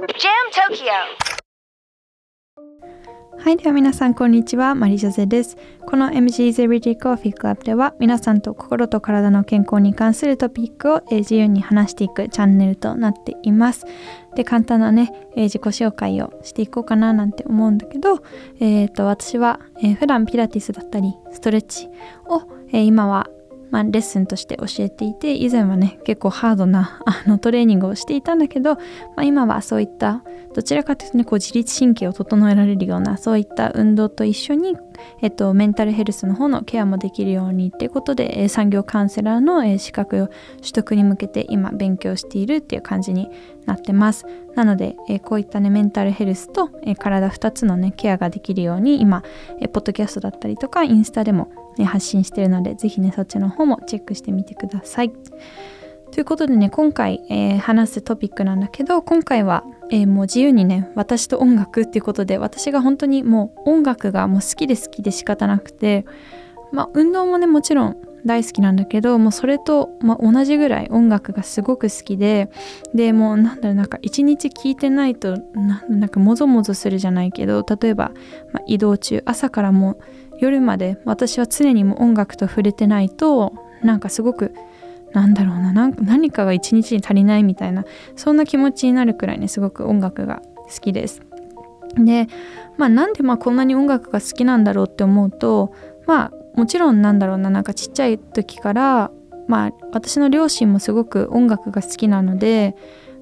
Tokyo はい、では皆さんこんにちは、マリジョゼです。この MG's Everyday Coffee Club では皆さんと心と体の健康に関するトピックを自由に話していくチャンネルとなっています。で、簡単なね、自己紹介をしていこうかななんて思うんだけど、えっ、ー、と、私は、え、普段ピラティスだったり、ストレッチを、え、今はまあ、レッスンとして教えていて以前はね結構ハードなあのトレーニングをしていたんだけど、まあ、今はそういったどちらかというとねこう自律神経を整えられるようなそういった運動と一緒に、えっと、メンタルヘルスの方のケアもできるようにっていうことで、え産業カウンセラーの、え資格を取得に向けて今勉強しているっていう感じになってますなので、えこういったねメンタルヘルスと、え体2つのねケアができるように今、えポッドキャストだったりとかインスタでもね、発信してるので、ぜひね、そっちの方もチェックしてみてください。ということでね、今回、えー、話すトピックなんだけど、今回は、えー、もう自由にね、私と音楽っていうことで、私が本当にもう音楽がもう好きで好きで仕方なくて、まあ、運動もね、もちろん大好きなんだけどもうそれと、まあ、同じぐらい音楽がすごく好きででもうなんだろうなんか一日聴いてないとなんかもぞもぞするじゃないけど例えば、まあ、移動中朝からもう夜まで私は常にも音楽と触れてないとなんかすごくなんだろうな何かが一日に足りないみたいなそんな気持ちになるくらいねすごく音楽が好きです。でまあなんでまあこんなに音楽が好きなんだろうって思うとまあもちろんなんだろうななんかちっちゃい時からまあ私の両親もすごく音楽が好きなので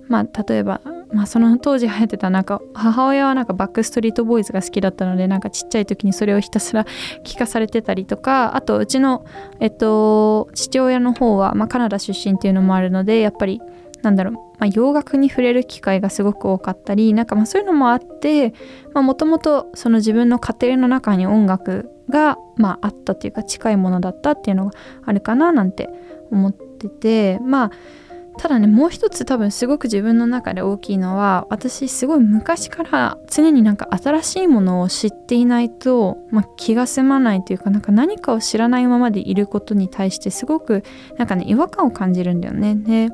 まあ例えばまあ、その当時流行ってたなんか母親はなんかバックストリートボーイズが好きだったのでなんかちっちゃい時にそれをひたすら聞かされてたりとかあとうちの、えっと、父親の方は、まあ、カナダ出身っていうのもあるのでやっぱりなんだろう、まあ、洋楽に触れる機会がすごく多かったりなんかまあそういうのもあってもともと自分の家庭の中に音楽が、まあ、あったっていうか近いものだったっていうのがあるかななんて思っててまあただねもう一つ多分すごく自分の中で大きいのは私すごい昔から常になんか新しいものを知っていないと、まあ、気が済まないというかなんか何かを知らないままでいることに対してすごくなんかね違和感を感じるんだよね。で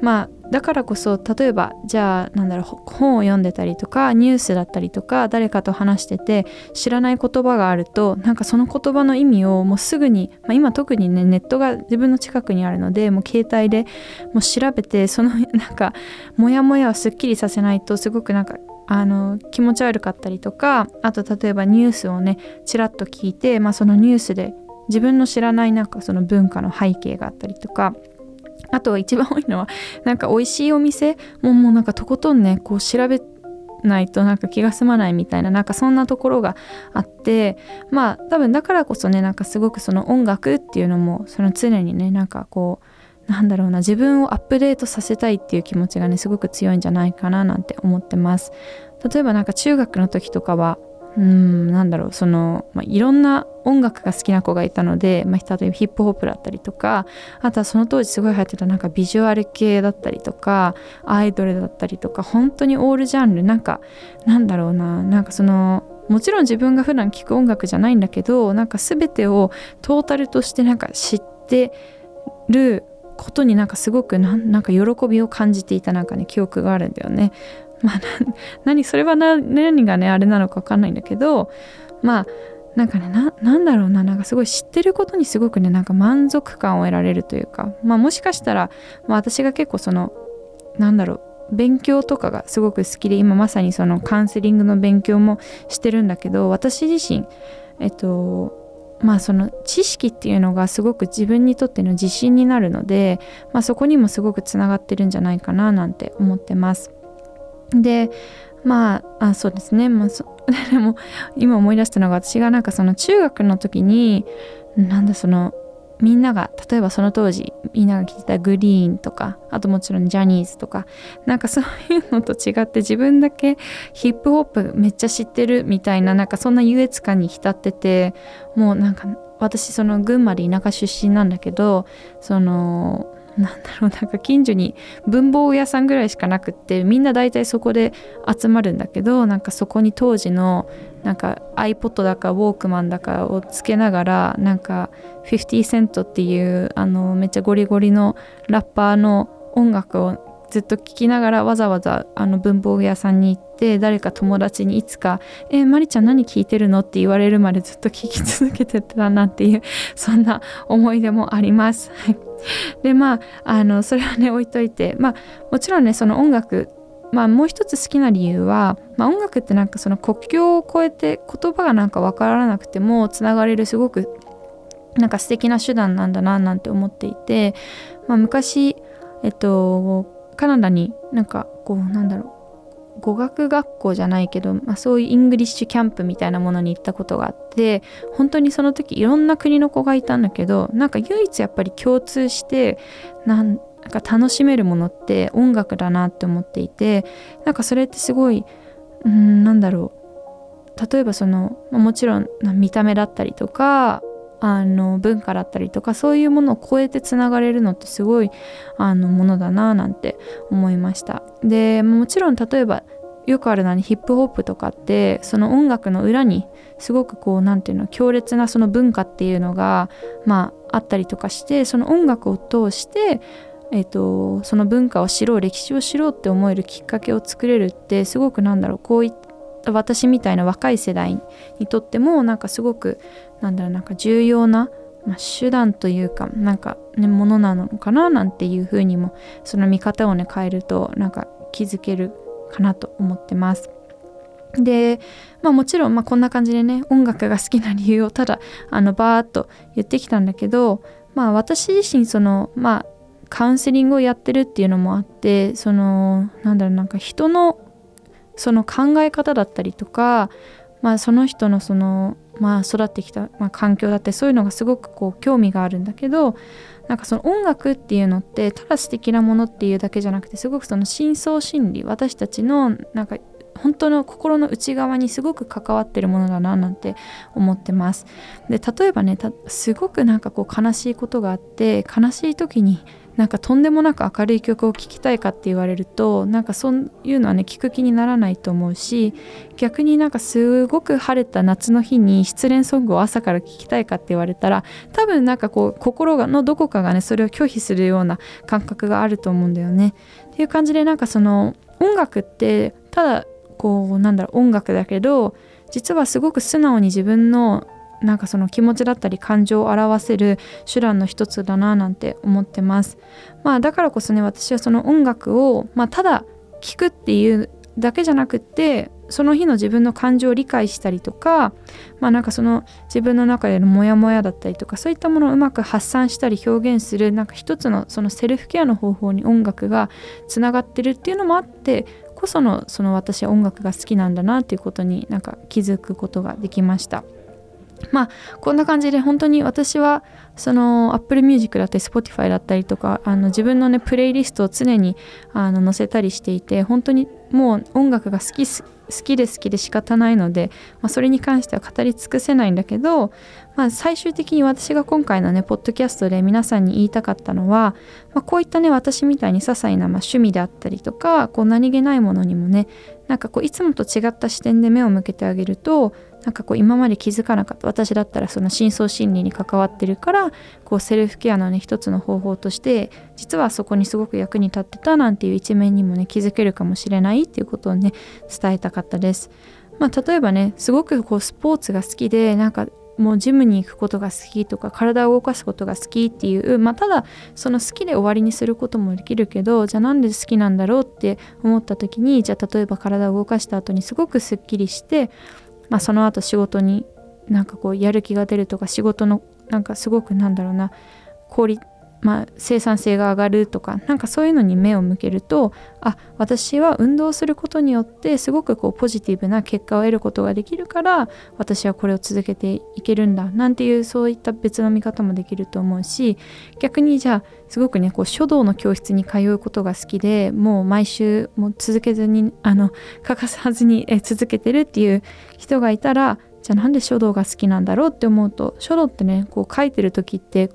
まあだからこそ例えばじゃあなんだろう本を読んでたりとかニュースだったりとか誰かと話してて知らない言葉があるとなんかその言葉の意味をもうすぐに、まあ、今特にねネットが自分の近くにあるのでもう携帯でもう調べてその なんかモヤモヤをすっきりさせないとすごくなんかあの気持ち悪かったりとかあと例えばニュースをねちらっと聞いて、まあ、そのニュースで自分の知らないなんかその文化の背景があったりとかあと一番多いのはなんか美味しいお店ももうなんかとことんねこう調べないとなんか気が済まないみたいななんかそんなところがあってまあ多分だからこそねなんかすごくその音楽っていうのもその常にねなんかこうなんだろうな自分をアップデートさせたいっていう気持ちがねすごく強いんじゃないかななんて思ってます。例えばなんか中学の時とかはうんなんだろうその、まあ、いろんな音楽が好きな子がいたので、まあ、例えばヒップホップだったりとかあとはその当時すごい流行ってたなんかビジュアル系だったりとかアイドルだったりとか本当にオールジャンルなんかなんだろうななんかそのもちろん自分が普段聴く音楽じゃないんだけどなんか全てをトータルとしてなんか知ってることになんかすごくなんか喜びを感じていたなんかね記憶があるんだよね。まあ、何それは何がねあれなのか分かんないんだけどまあなんかねなんだろうななんかすごい知ってることにすごくねなんか満足感を得られるというかまあもしかしたら、まあ、私が結構そのなんだろう勉強とかがすごく好きで今まさにそのカウンセリングの勉強もしてるんだけど私自身えっとまあその知識っていうのがすごく自分にとっての自信になるので、まあ、そこにもすごくつながってるんじゃないかななんて思ってます。でまああそうですね、まあ、そ でも今思い出したのが私がなんかその中学の時になんだそのみんなが例えばその当時みんなが聴いてたグリーンとかあともちろんジャニーズとかなんかそういうのと違って自分だけヒップホップめっちゃ知ってるみたいななんかそんな優越感に浸っててもうなんか私その群馬で田舎出身なんだけどそのなんだろうなんか近所に文房具屋さんぐらいしかなくってみんな大体そこで集まるんだけどなんかそこに当時のなんか iPod だかウォークマンだかをつけながらなんか50セントっていうあのめっちゃゴリゴリのラッパーの音楽をずっと聞きながらわざわざあの文房具屋さんに行って誰か友達にいつか「えー、マリちゃん何聞いてるの?」って言われるまでずっと聞き続けてたなっていうそんな思い出もあります。でまああのそれはね置いといてまあもちろんねその音楽まあもう一つ好きな理由は、まあ、音楽ってなんかその国境を越えて言葉がなんか分からなくてもつながれるすごくなんか素敵な手段なんだななんて思っていて、まあ、昔えっとカナダになんかこうなんだろう語学学校じゃないけど、まあ、そういうイングリッシュキャンプみたいなものに行ったことがあって本当にその時いろんな国の子がいたんだけどなんか唯一やっぱり共通してなんか楽しめるものって音楽だなって思っていてなんかそれってすごいうんなんだろう。例えばそのもちろん見た目だったりとかあの文化だったりとかそういうものを超えてつながれるのってすごいあのものだななんて思いました。でもちろん例えばよくあるのはヒップホップとかってその音楽の裏にすごくこう何て言うの強烈なその文化っていうのがまああったりとかしてその音楽を通してえーと、その文化を知ろう歴史を知ろうって思えるきっかけを作れるってすごくなんだろうこういっ私みたいな若い世代にとってもなんかすごくなんだろうなんか重要な、まあ、手段というかなんかねものなのかななんていうふうにもその見方をね変えるとなんか気づけるかなと思ってます。で、まあもちろんまあこんな感じでね音楽が好きな理由をただあのバーッと言ってきたんだけどまあ私自身そのまあカウンセリングをやってるっていうのもあってそのなんだろうなんか人のその考え方だったりとか、まあ、その人のその、まあ、育ってきた、まあ、環境だってそういうのがすごくこう興味があるんだけどなんかその音楽っていうのってただ素敵なものっていうだけじゃなくてすごくその深層心理私たちのなんか本当の心の内側にすごく関わってるものだななんて思ってます。で例えばねすごくなんかこう悲しいことがあって悲しい時になんかとんでもなく明るい曲を聴きたいかって言われるとなんかそういうのはね聞く気にならないと思うし逆になんかすごく晴れた夏の日に失恋ソングを朝から聴きたいかって言われたら多分なんかこう心がのどこかがねそれを拒否するような感覚があると思うんだよね。っていう感じでなんかその音楽ってただこうなんだろう音楽だけど実はすごく素直に自分のなんかその気持ちだったり感情を表せる手段の一つだななんて思ってます。まあだからこそね私はその音楽を、まあ、ただ聴くっていうだけじゃなくってその日の自分の感情を理解したりとかまあなんかその自分の中でのモヤモヤだったりとかそういったものをうまく発散したり表現するなんか一つのそのセルフケアの方法に音楽がつながってるっていうのもあってこそのその私は音楽が好きなんだなっていうことになんか気づくことができました。まあこんな感じで本当に私はその Apple Music だったり Spotify だったりとかあの自分のねプレイリストを常にあの載せたりしていて本当にもう音楽が好き好きで好きで仕方ないので、まあ、それに関しては語り尽くせないんだけど、まあ、最終的に私が今回のねポッドキャストで皆さんに言いたかったのは、まあ、こういったね私みたいに些細なま趣味であったりとかこう何気ないものにもねなんかこういつもと違った視点で目を向けてあげるとなんかこう今まで気づかなかった私だったらその深層心理に関わってるからこうセルフケアのね一つの方法として実はそこにすごく役に立ってたなんていう一面にもね気づけるかもしれないっていうことをね伝えたかったです。まあ、例えばねすごくこうスポーツが好きでなんかもうジムに行くことが好きとか体を動かすことが好きっていう、まあ、ただその好きで終わりにすることもできるけどじゃあなんで好きなんだろうって思った時にじゃあ例えば体を動かした後にすごくすっきりしてまあ、その後仕事になんかこうやる気が出るとか仕事のなんかすごくなんだろうな効率まあ、生産性が上がるとかなんかそういうのに目を向けるとあ私は運動することによってすごくこうポジティブな結果を得ることができるから私はこれを続けていけるんだなんていうそういった別の見方もできると思うし逆にじゃあすごくねこう書道の教室に通うことが好きでもう毎週もう続けずにあの 欠かさずにえ続けてるっていう人がいたらじゃあなんで書道が好きなんだろうって思うと書道ってねこう書いてる時って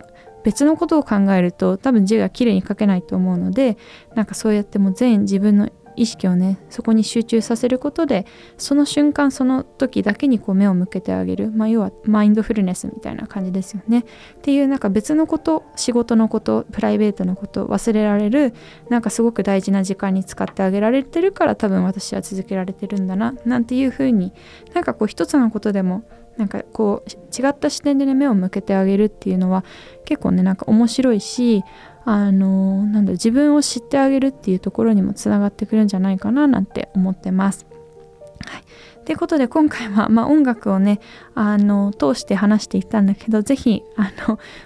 別のことを考えると多分字が綺麗に書けないと思うのでなんかそうやっても全自分の意識をねそこに集中させることでその瞬間その時だけにこう目を向けてあげる、まあ、要はマインドフルネスみたいな感じですよね。っていうなんか別のこと仕事のことプライベートのこと忘れられるなんかすごく大事な時間に使ってあげられてるから多分私は続けられてるんだななんていうふうになんかこう一つのことでもなんかこう違った視点でね目を向けてあげるっていうのは結構ねなんか面白いしあのなんだ自分を知ってあげるっていうところにもつながってくるんじゃないかななんて思ってます。はい、ということで今回は、まあ、音楽をねあの通して話していったんだけど是非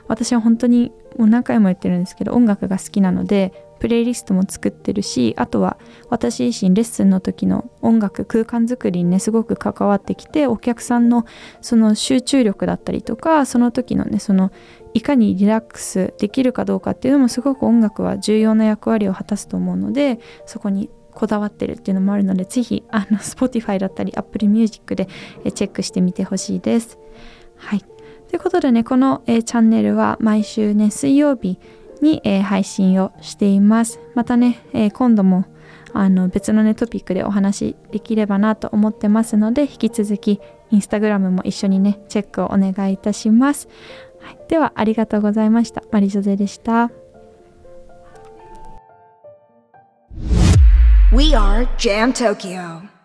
私は本当にもう何回も言ってるんですけど音楽が好きなのでプレイリストも作ってるしあとは私自身レッスンの時の音楽空間づくりにねすごく関わってきてお客さんのその集中力だったりとかその時のねそのいかにリラックスできるかどうかっていうのもすごく音楽は重要な役割を果たすと思うのでそこにこだわってるっていうのもあるのでぜひあの Spotify だったり Apple Music でチェックしてみてほしいです。はいということでねこの、えチャンネルは毎週ね水曜日に、えー、配信をしています。またね、えー、今度もあの別のねトピックでお話できればなと思ってますので引き続きインスタグラムも一緒にねチェックをお願いいたします。はい、ではありがとうございました。マリジョゼでした。We are Jam Tokyo.